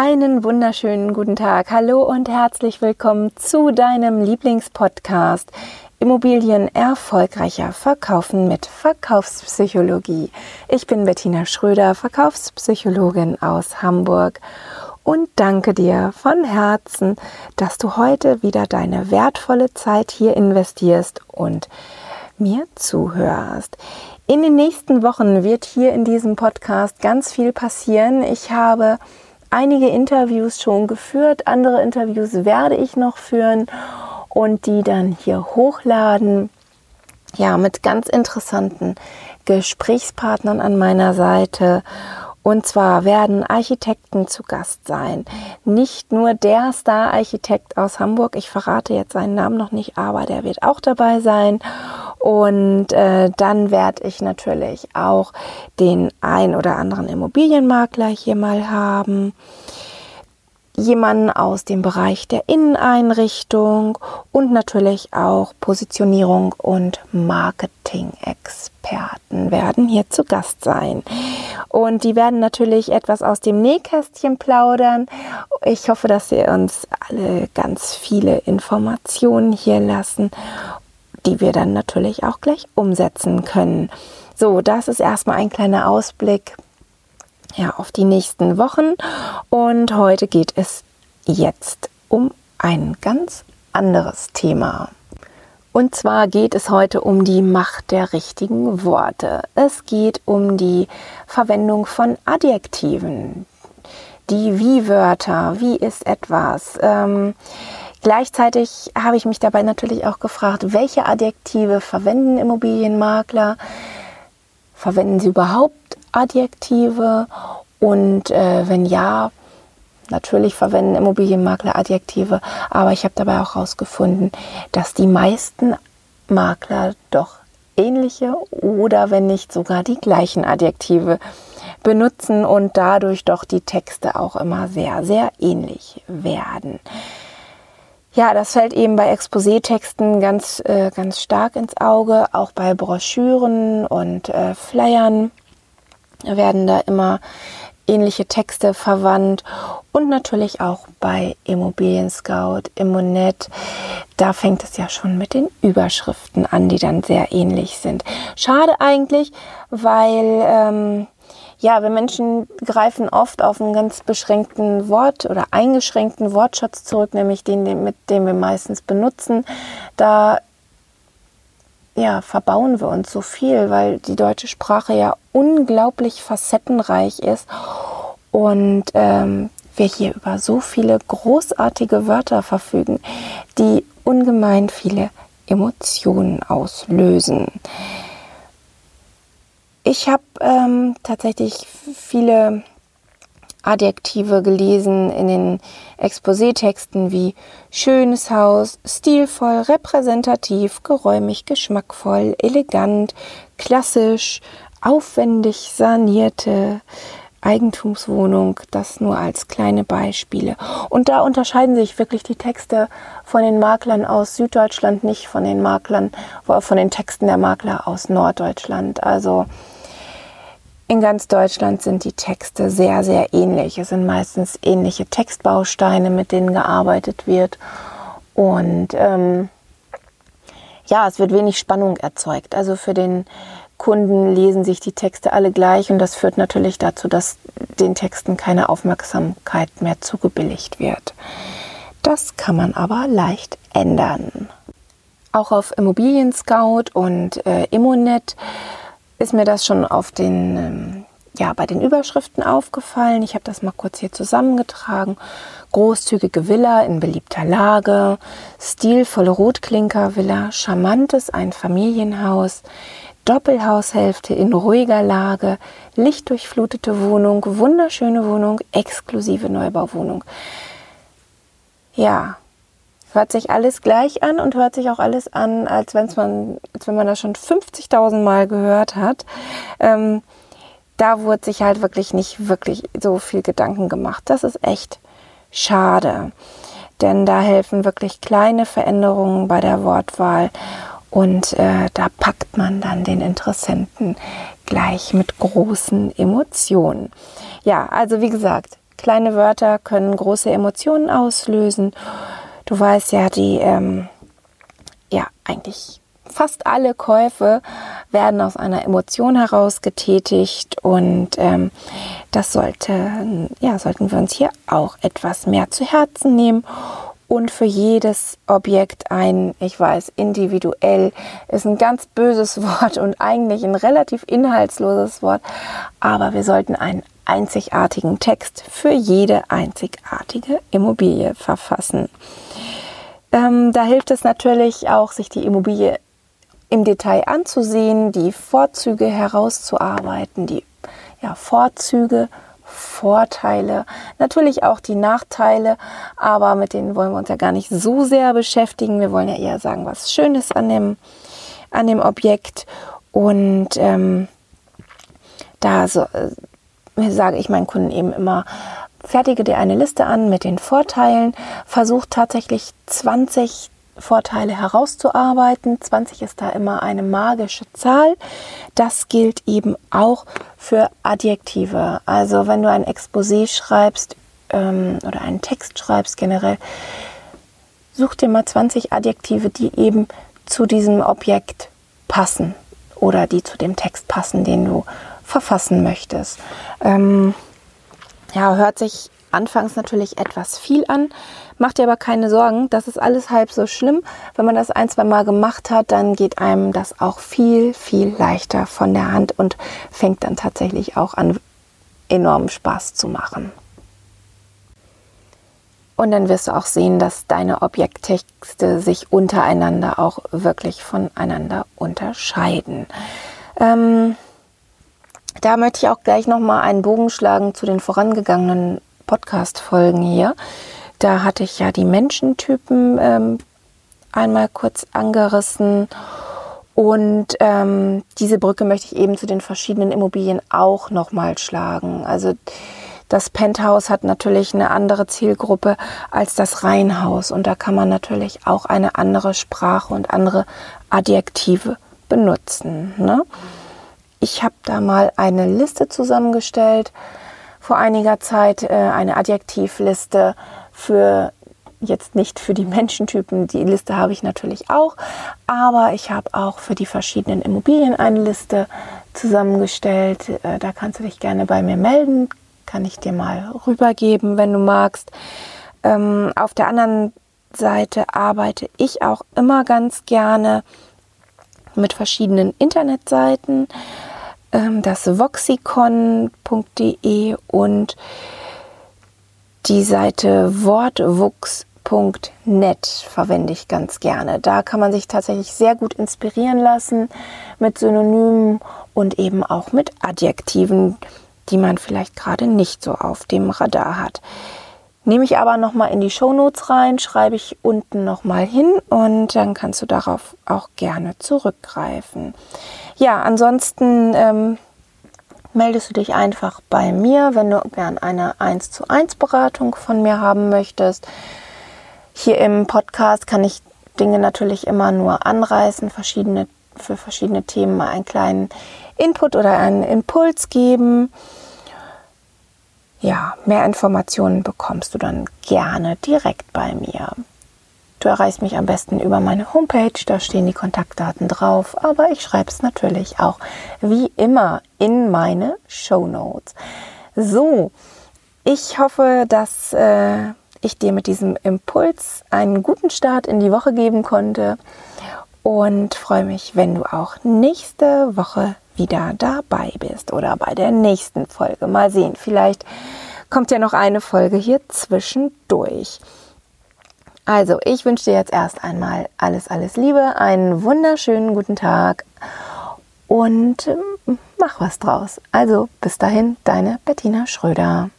Einen wunderschönen guten Tag. Hallo und herzlich willkommen zu deinem Lieblingspodcast Immobilien erfolgreicher verkaufen mit Verkaufspsychologie. Ich bin Bettina Schröder, Verkaufspsychologin aus Hamburg und danke dir von Herzen, dass du heute wieder deine wertvolle Zeit hier investierst und mir zuhörst. In den nächsten Wochen wird hier in diesem Podcast ganz viel passieren. Ich habe einige Interviews schon geführt, andere Interviews werde ich noch führen und die dann hier hochladen. Ja, mit ganz interessanten Gesprächspartnern an meiner Seite und zwar werden Architekten zu Gast sein. Nicht nur der Star-Architekt aus Hamburg, ich verrate jetzt seinen Namen noch nicht, aber der wird auch dabei sein. Und äh, dann werde ich natürlich auch den ein oder anderen Immobilienmakler hier mal haben jemanden aus dem Bereich der Inneneinrichtung und natürlich auch Positionierung und Marketing-Experten werden hier zu Gast sein. Und die werden natürlich etwas aus dem Nähkästchen plaudern. Ich hoffe, dass sie uns alle ganz viele Informationen hier lassen, die wir dann natürlich auch gleich umsetzen können. So, das ist erstmal ein kleiner Ausblick ja, auf die nächsten Wochen. Und heute geht es jetzt um ein ganz anderes Thema. Und zwar geht es heute um die Macht der richtigen Worte. Es geht um die Verwendung von Adjektiven, die Wie-Wörter, wie ist etwas. Ähm, gleichzeitig habe ich mich dabei natürlich auch gefragt, welche Adjektive verwenden Immobilienmakler? Verwenden sie überhaupt Adjektive? Und äh, wenn ja, natürlich verwenden Immobilienmakler Adjektive, aber ich habe dabei auch herausgefunden, dass die meisten Makler doch ähnliche oder wenn nicht sogar die gleichen Adjektive benutzen und dadurch doch die Texte auch immer sehr, sehr ähnlich werden. Ja, das fällt eben bei Exposé-Texten ganz, äh, ganz stark ins Auge, auch bei Broschüren und äh, Flyern werden da immer ähnliche Texte verwandt und natürlich auch bei Immobilien Scout, Immonet. Da fängt es ja schon mit den Überschriften an, die dann sehr ähnlich sind. Schade eigentlich, weil ähm, ja, wir Menschen greifen oft auf einen ganz beschränkten Wort oder eingeschränkten Wortschatz zurück, nämlich den, mit dem wir meistens benutzen. Da ja, verbauen wir uns so viel, weil die deutsche Sprache ja unglaublich facettenreich ist und ähm, wir hier über so viele großartige Wörter verfügen, die ungemein viele Emotionen auslösen. Ich habe ähm, tatsächlich viele Adjektive gelesen in den Exposé-Texten wie schönes Haus, stilvoll, repräsentativ, geräumig, geschmackvoll, elegant, klassisch, aufwendig sanierte Eigentumswohnung, das nur als kleine Beispiele. Und da unterscheiden sich wirklich die Texte von den Maklern aus Süddeutschland nicht von den Maklern, von den Texten der Makler aus Norddeutschland. Also in ganz Deutschland sind die Texte sehr, sehr ähnlich. Es sind meistens ähnliche Textbausteine, mit denen gearbeitet wird. Und ähm, ja, es wird wenig Spannung erzeugt. Also für den Kunden lesen sich die Texte alle gleich und das führt natürlich dazu, dass den Texten keine Aufmerksamkeit mehr zugebilligt wird. Das kann man aber leicht ändern. Auch auf Immobilien Scout und äh, Immonet ist mir das schon auf den, ähm, ja, bei den Überschriften aufgefallen. Ich habe das mal kurz hier zusammengetragen. Großzügige Villa in beliebter Lage, stilvolle Rotklinker-Villa, charmantes Einfamilienhaus, Doppelhaushälfte in ruhiger Lage, lichtdurchflutete Wohnung, wunderschöne Wohnung, exklusive Neubauwohnung. Ja, hört sich alles gleich an und hört sich auch alles an, als, wenn's man, als wenn man das schon 50.000 Mal gehört hat. Ähm, da wurde sich halt wirklich nicht wirklich so viel Gedanken gemacht. Das ist echt schade. Denn da helfen wirklich kleine Veränderungen bei der Wortwahl und äh, da packt man dann den Interessenten gleich mit großen Emotionen. Ja, also wie gesagt, Kleine Wörter können große Emotionen auslösen. Du weißt ja, die, ähm, ja, eigentlich fast alle Käufe werden aus einer Emotion heraus getätigt und ähm, das sollte, ja, sollten wir uns hier auch etwas mehr zu Herzen nehmen und für jedes Objekt ein, ich weiß, individuell ist ein ganz böses Wort und eigentlich ein relativ inhaltsloses Wort, aber wir sollten einen einzigartigen Text für jede einzigartige Immobilie verfassen. Ähm, da hilft es natürlich auch, sich die Immobilie im Detail anzusehen, die Vorzüge herauszuarbeiten, die ja, Vorzüge, Vorteile, natürlich auch die Nachteile, aber mit denen wollen wir uns ja gar nicht so sehr beschäftigen. Wir wollen ja eher sagen, was Schönes an dem, an dem Objekt. Und ähm, da so, äh, sage ich meinen Kunden eben immer, fertige dir eine Liste an mit den Vorteilen, versuch tatsächlich 20 Vorteile herauszuarbeiten. 20 ist da immer eine magische Zahl. Das gilt eben auch für Adjektive. Also wenn du ein Exposé schreibst ähm, oder einen Text schreibst generell, such dir mal 20 Adjektive, die eben zu diesem Objekt passen oder die zu dem Text passen, den du verfassen möchtest. Ähm, ja, hört sich anfangs natürlich etwas viel an. Mach dir aber keine Sorgen, das ist alles halb so schlimm. Wenn man das ein, zwei Mal gemacht hat, dann geht einem das auch viel, viel leichter von der Hand und fängt dann tatsächlich auch an, enormen Spaß zu machen. Und dann wirst du auch sehen, dass deine Objekttexte sich untereinander auch wirklich voneinander unterscheiden. Ähm, da möchte ich auch gleich nochmal einen Bogen schlagen zu den vorangegangenen Podcast-Folgen hier. Da hatte ich ja die Menschentypen ähm, einmal kurz angerissen. Und ähm, diese Brücke möchte ich eben zu den verschiedenen Immobilien auch nochmal schlagen. Also das Penthouse hat natürlich eine andere Zielgruppe als das Reihenhaus. Und da kann man natürlich auch eine andere Sprache und andere Adjektive benutzen. Ne? Ich habe da mal eine Liste zusammengestellt vor einiger Zeit äh, eine Adjektivliste für jetzt nicht für die Menschentypen, die Liste habe ich natürlich auch, aber ich habe auch für die verschiedenen Immobilien eine Liste zusammengestellt. Äh, da kannst du dich gerne bei mir melden, kann ich dir mal rübergeben, wenn du magst. Ähm, auf der anderen Seite arbeite ich auch immer ganz gerne mit verschiedenen Internetseiten ähm, das voxicon.de und die Seite wortwuchs.net verwende ich ganz gerne. Da kann man sich tatsächlich sehr gut inspirieren lassen mit Synonymen und eben auch mit Adjektiven, die man vielleicht gerade nicht so auf dem Radar hat. Nehme ich aber nochmal in die Shownotes rein, schreibe ich unten nochmal hin und dann kannst du darauf auch gerne zurückgreifen. Ja, ansonsten ähm, meldest du dich einfach bei mir, wenn du gern eine 1 zu 1 Beratung von mir haben möchtest. Hier im Podcast kann ich Dinge natürlich immer nur anreißen, verschiedene, für verschiedene Themen mal einen kleinen Input oder einen Impuls geben. Ja, mehr Informationen bekommst du dann gerne direkt bei mir. Du erreichst mich am besten über meine Homepage, da stehen die Kontaktdaten drauf, aber ich schreibe es natürlich auch wie immer in meine Show Notes. So, ich hoffe, dass äh, ich dir mit diesem Impuls einen guten Start in die Woche geben konnte und freue mich, wenn du auch nächste Woche wieder dabei bist oder bei der nächsten Folge. Mal sehen, vielleicht kommt ja noch eine Folge hier zwischendurch. Also, ich wünsche dir jetzt erst einmal alles, alles Liebe, einen wunderschönen guten Tag und ähm, mach was draus. Also, bis dahin, deine Bettina Schröder.